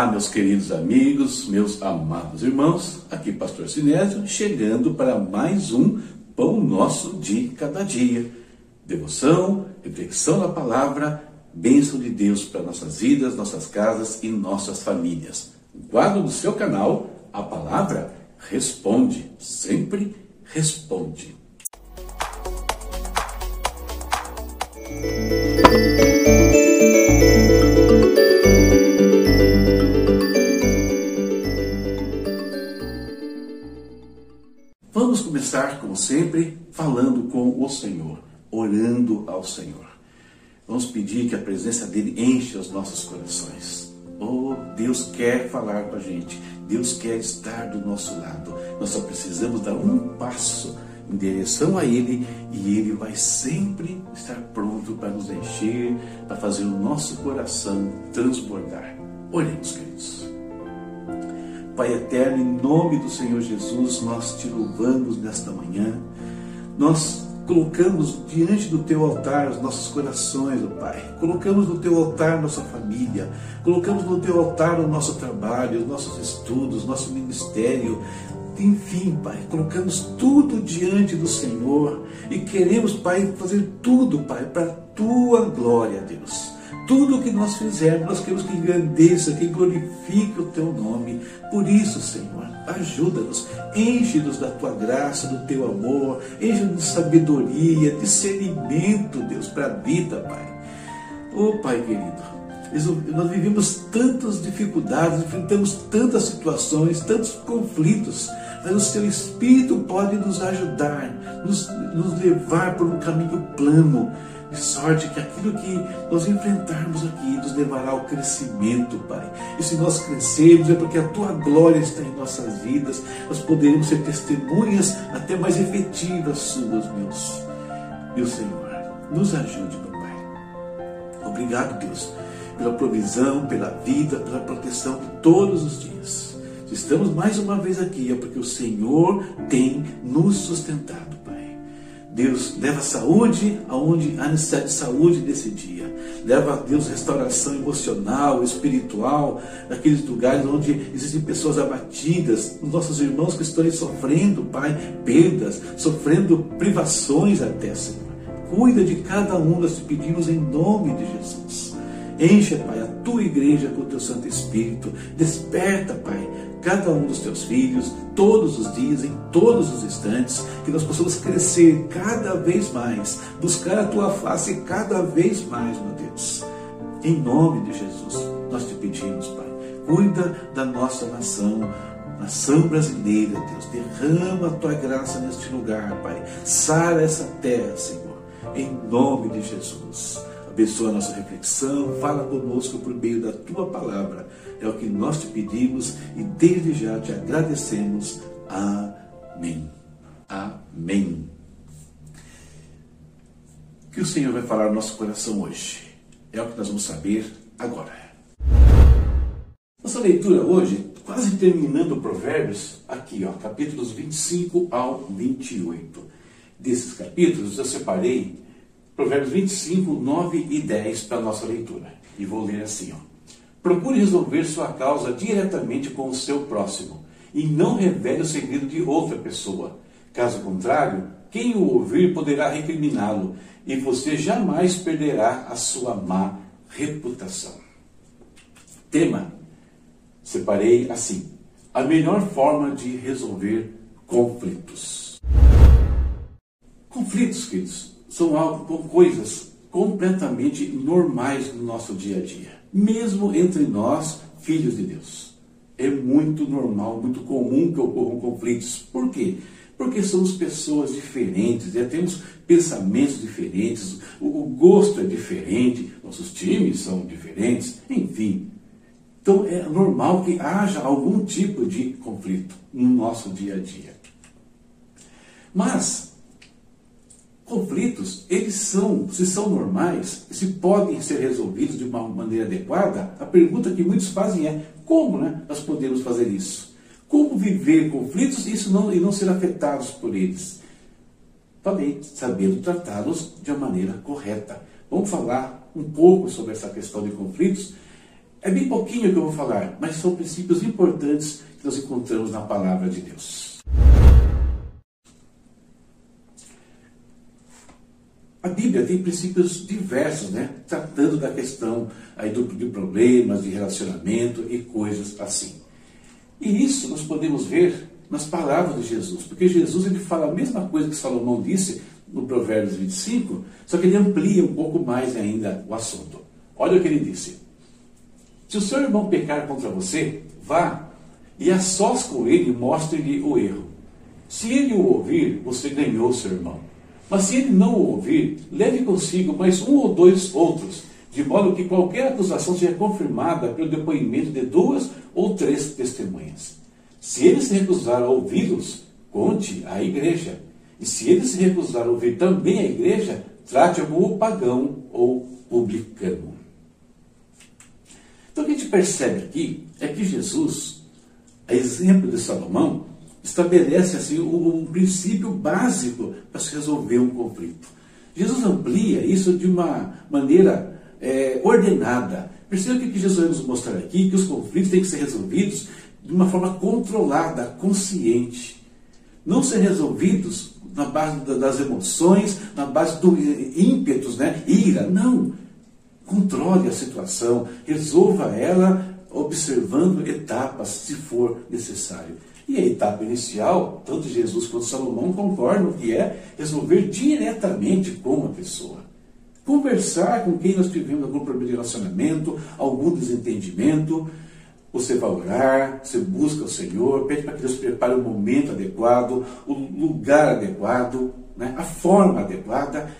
Olá, meus queridos amigos, meus amados irmãos, aqui Pastor Sinésio, chegando para mais um Pão Nosso de Cada Dia. Devoção, reflexão na palavra, bênção de Deus para nossas vidas, nossas casas e nossas famílias. O quadro do seu canal, a palavra responde, sempre responde. Começar, como sempre, falando com o Senhor, orando ao Senhor. Vamos pedir que a presença dele enche os nossos corações. Oh, Deus quer falar com a gente, Deus quer estar do nosso lado. Nós só precisamos dar um passo em direção a Ele e Ele vai sempre estar pronto para nos encher, para fazer o nosso coração transbordar. Oremos, queridos. Pai eterno, em nome do Senhor Jesus, nós te louvamos nesta manhã. Nós colocamos diante do teu altar os nossos corações, Pai. Colocamos no teu altar nossa família. Colocamos no teu altar o nosso trabalho, os nossos estudos, nosso ministério. Enfim, Pai, colocamos tudo diante do Senhor e queremos, Pai, fazer tudo, Pai, para a tua glória, Deus. Tudo que nós fizermos, nós queremos que engrandeça, que glorifique o teu nome. Por isso, Senhor, ajuda-nos, enche-nos da tua graça, do teu amor, enche-nos de sabedoria, discernimento, Deus, para a vida, Pai. Oh, Pai querido, nós vivemos tantas dificuldades, enfrentamos tantas situações, tantos conflitos, mas o seu Espírito pode nos ajudar, nos, nos levar por um caminho plano de sorte que aquilo que nós enfrentarmos aqui nos levará ao crescimento, Pai. E se nós crescermos é porque a Tua glória está em nossas vidas, nós poderemos ser testemunhas até mais efetivas suas, meus. Meu Senhor, nos ajude, papai. Obrigado, Deus, pela provisão, pela vida, pela proteção de todos os dias. Se estamos mais uma vez aqui, é porque o Senhor tem nos sustentado. Deus leva saúde aonde há necessidade de saúde nesse dia. Leva a Deus restauração emocional, espiritual, naqueles lugares onde existem pessoas abatidas, os nossos irmãos que estão sofrendo, Pai, perdas, sofrendo privações até, Senhor. Cuida de cada um, nós pedimos em nome de Jesus. Enche, Pai, a tua igreja com o teu Santo Espírito. Desperta, Pai, cada um dos teus filhos, todos os dias, em todos os instantes, que nós possamos crescer cada vez mais, buscar a tua face cada vez mais, meu Deus. Em nome de Jesus, nós te pedimos, Pai, cuida da nossa nação, nação brasileira, Deus. Derrama a tua graça neste lugar, Pai. Sara essa terra, Senhor, em nome de Jesus. Abençoa a nossa reflexão, fala conosco por meio da tua palavra. É o que nós te pedimos e desde já te agradecemos. Amém. Amém. O que o Senhor vai falar no nosso coração hoje? É o que nós vamos saber agora. Nossa leitura hoje, quase terminando o Provérbios, aqui, ó, capítulos 25 ao 28. Desses capítulos eu separei Provérbios 25, 9 e 10 para a nossa leitura. E vou ler assim: ó. Procure resolver sua causa diretamente com o seu próximo e não revele o segredo de outra pessoa. Caso contrário, quem o ouvir poderá recriminá-lo e você jamais perderá a sua má reputação. Tema: separei assim: a melhor forma de resolver conflitos. Conflitos, queridos, são algo, coisas completamente normais no nosso dia a dia, mesmo entre nós, filhos de Deus. É muito normal, muito comum que ocorram conflitos. Por quê? Porque somos pessoas diferentes, já temos pensamentos diferentes, o, gosto é diferente, nossos times são diferentes, enfim. Então é normal que haja algum tipo de conflito no nosso dia a dia. Mas eles são, se são normais, se podem ser resolvidos de uma maneira adequada, a pergunta que muitos fazem é como né, nós podemos fazer isso? Como viver conflitos isso não, e não ser afetados por eles? Também sabendo tratá-los de uma maneira correta. Vamos falar um pouco sobre essa questão de conflitos É bem pouquinho que eu vou falar, mas são princípios importantes que nós encontramos na palavra de Deus. A Bíblia tem princípios diversos, né? Tratando da questão aí do, de problemas, de relacionamento e coisas assim. E isso nós podemos ver nas palavras de Jesus, porque Jesus ele fala a mesma coisa que Salomão disse no Provérbios 25, só que ele amplia um pouco mais ainda o assunto. Olha o que ele disse: Se o seu irmão pecar contra você, vá e a sós com ele mostre-lhe o erro. Se ele o ouvir, você ganhou seu irmão. Mas se ele não o ouvir, leve consigo mais um ou dois outros, de modo que qualquer acusação seja confirmada pelo depoimento de duas ou três testemunhas. Se ele se recusar a ouvi-los, conte à igreja. E se ele se recusar a ouvir também a igreja, trate-o como pagão ou publicano. Então o que a gente percebe aqui é que Jesus, a exemplo de Salomão, estabelece assim um, um princípio básico para se resolver um conflito. Jesus amplia isso de uma maneira é, ordenada. Perceba o que Jesus vai nos mostrar aqui, que os conflitos têm que ser resolvidos de uma forma controlada, consciente. Não ser resolvidos na base das emoções, na base do ímpetos, né? ira. Não. Controle a situação, resolva ela observando etapas, se for necessário. E a etapa inicial, tanto Jesus quanto Salomão concordam que é resolver diretamente com a pessoa. Conversar com quem nós tivemos algum problema de relacionamento, algum desentendimento. Você vai orar, você busca o Senhor, pede para que Deus prepare o momento adequado, o lugar adequado, né? a forma adequada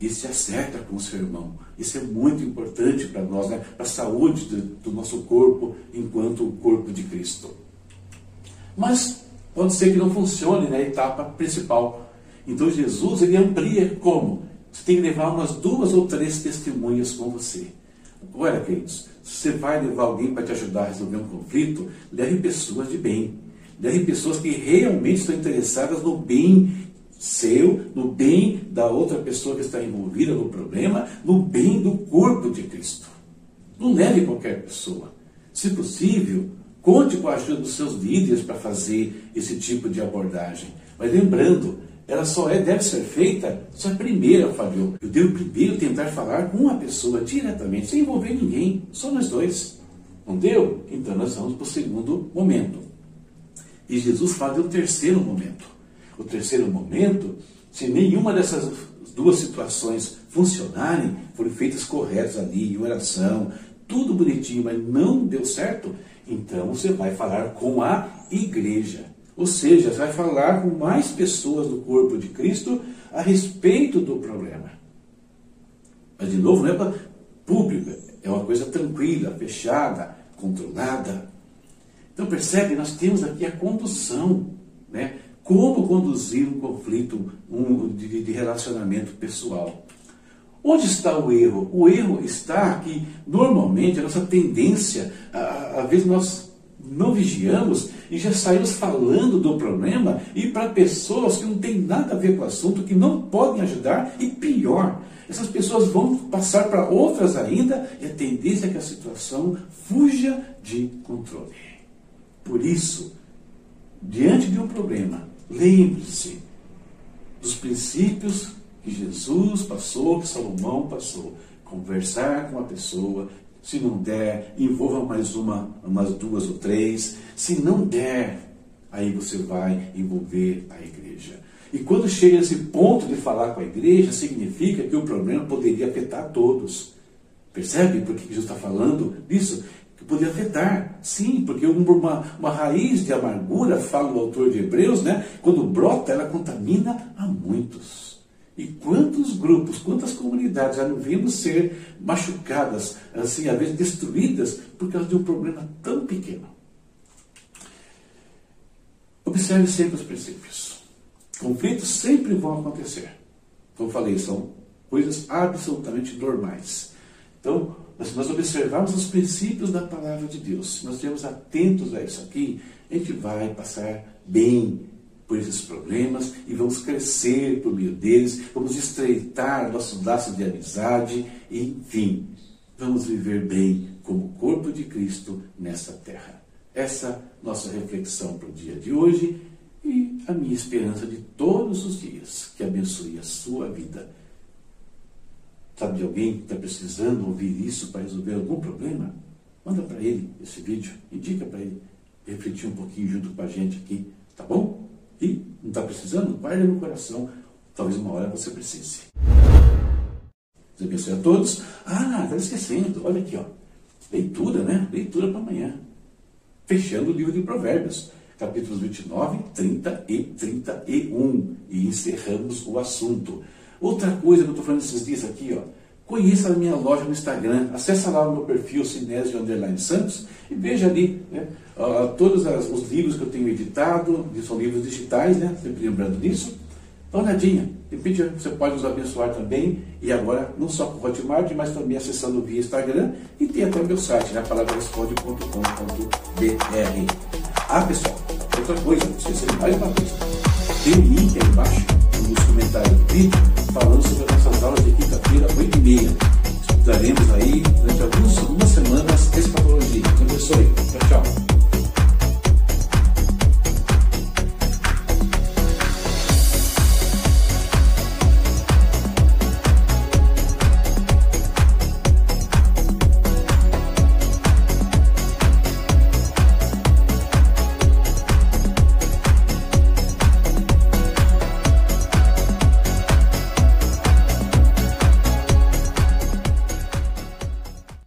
e se acerta com o seu irmão. Isso é muito importante para nós, né? para a saúde do, do nosso corpo enquanto o corpo de Cristo. Mas pode ser que não funcione na etapa principal. Então Jesus ele amplia como? Você tem que levar umas duas ou três testemunhas com você. Olha, queridos, se você vai levar alguém para te ajudar a resolver um conflito, leve pessoas de bem. Leve pessoas que realmente estão interessadas no bem seu, no bem da outra pessoa que está envolvida no problema, no bem do corpo de Cristo. Não leve qualquer pessoa. Se possível, Conte com a ajuda dos seus líderes para fazer esse tipo de abordagem. Mas lembrando, ela só é, deve ser feita se a primeira falhou. Eu devo primeiro tentar falar com uma pessoa diretamente, sem envolver ninguém, só nós dois. Não deu? Então nós vamos para o segundo momento. E Jesus fala do terceiro momento. O terceiro momento, se nenhuma dessas duas situações funcionarem, forem feitas corretas ali, em oração, tudo bonitinho, mas não deu certo, então você vai falar com a igreja. Ou seja, você vai falar com mais pessoas do corpo de Cristo a respeito do problema. Mas, de novo, não é para pública, é uma coisa tranquila, fechada, controlada. Então, percebe, nós temos aqui a condução, né? Como conduzir um conflito um, de, de relacionamento pessoal. Onde está o erro? O erro está que, normalmente, a nossa tendência, às vezes nós não vigiamos e já saímos falando do problema e para pessoas que não têm nada a ver com o assunto, que não podem ajudar e pior, essas pessoas vão passar para outras ainda e a tendência é que a situação fuja de controle. Por isso, diante de um problema, lembre-se dos princípios que Jesus passou, que Salomão passou. Conversar com a pessoa, se não der, envolva mais uma, umas duas ou três. Se não der, aí você vai envolver a igreja. E quando chega esse ponto de falar com a igreja, significa que o problema poderia afetar todos. Percebe por que Jesus está falando disso? Que poderia afetar, sim, porque uma, uma raiz de amargura, fala o autor de Hebreus, né? quando brota, ela contamina a muitos. E quantos grupos, quantas comunidades já não vimos ser machucadas, assim, às vezes destruídas, por causa de um problema tão pequeno? Observe sempre os princípios. Conflitos sempre vão acontecer. Como falei, são coisas absolutamente normais. Então, se nós observarmos os princípios da palavra de Deus, se nós estivermos atentos a isso aqui, a gente vai passar bem por esses problemas e vamos crescer por meio deles, vamos estreitar nossos laços de amizade, enfim, vamos viver bem como corpo de Cristo nessa terra. Essa nossa reflexão para o dia de hoje e a minha esperança de todos os dias que abençoe a sua vida. Sabe de alguém que está precisando ouvir isso para resolver algum problema? Manda para ele esse vídeo, indica para ele refletir um pouquinho junto com a gente aqui, tá bom? E não está precisando? Guarda no coração, talvez uma hora você precise. Deus abençoe a todos. Ah, estava esquecendo, olha aqui, ó. Leitura, né? Leitura para amanhã. Fechando o livro de Provérbios, capítulos 29, 30 e 31. E encerramos o assunto. Outra coisa que eu estou falando esses dias aqui, ó. Conheça a minha loja no Instagram, acessa lá o meu perfil Sinésio Underline Santos e veja ali né, uh, todos as, os livros que eu tenho editado, são livros digitais, né, sempre lembrando disso. Dá uma olhadinha, de repente você pode nos abençoar também, e agora não só com o Hotmart, mas também acessando via Instagram e tem até o meu site, né, palavraresponde.com.br. Ah, pessoal, outra coisa, não esqueça de mais uma vez, tem um link aí embaixo, nos comentários do vídeo falando sobre as nossas aulas de quinta-feira, 8h30. Estudaremos aí, durante algumas, semanas essa patologia. Então, é isso aí. Tchau, tchau.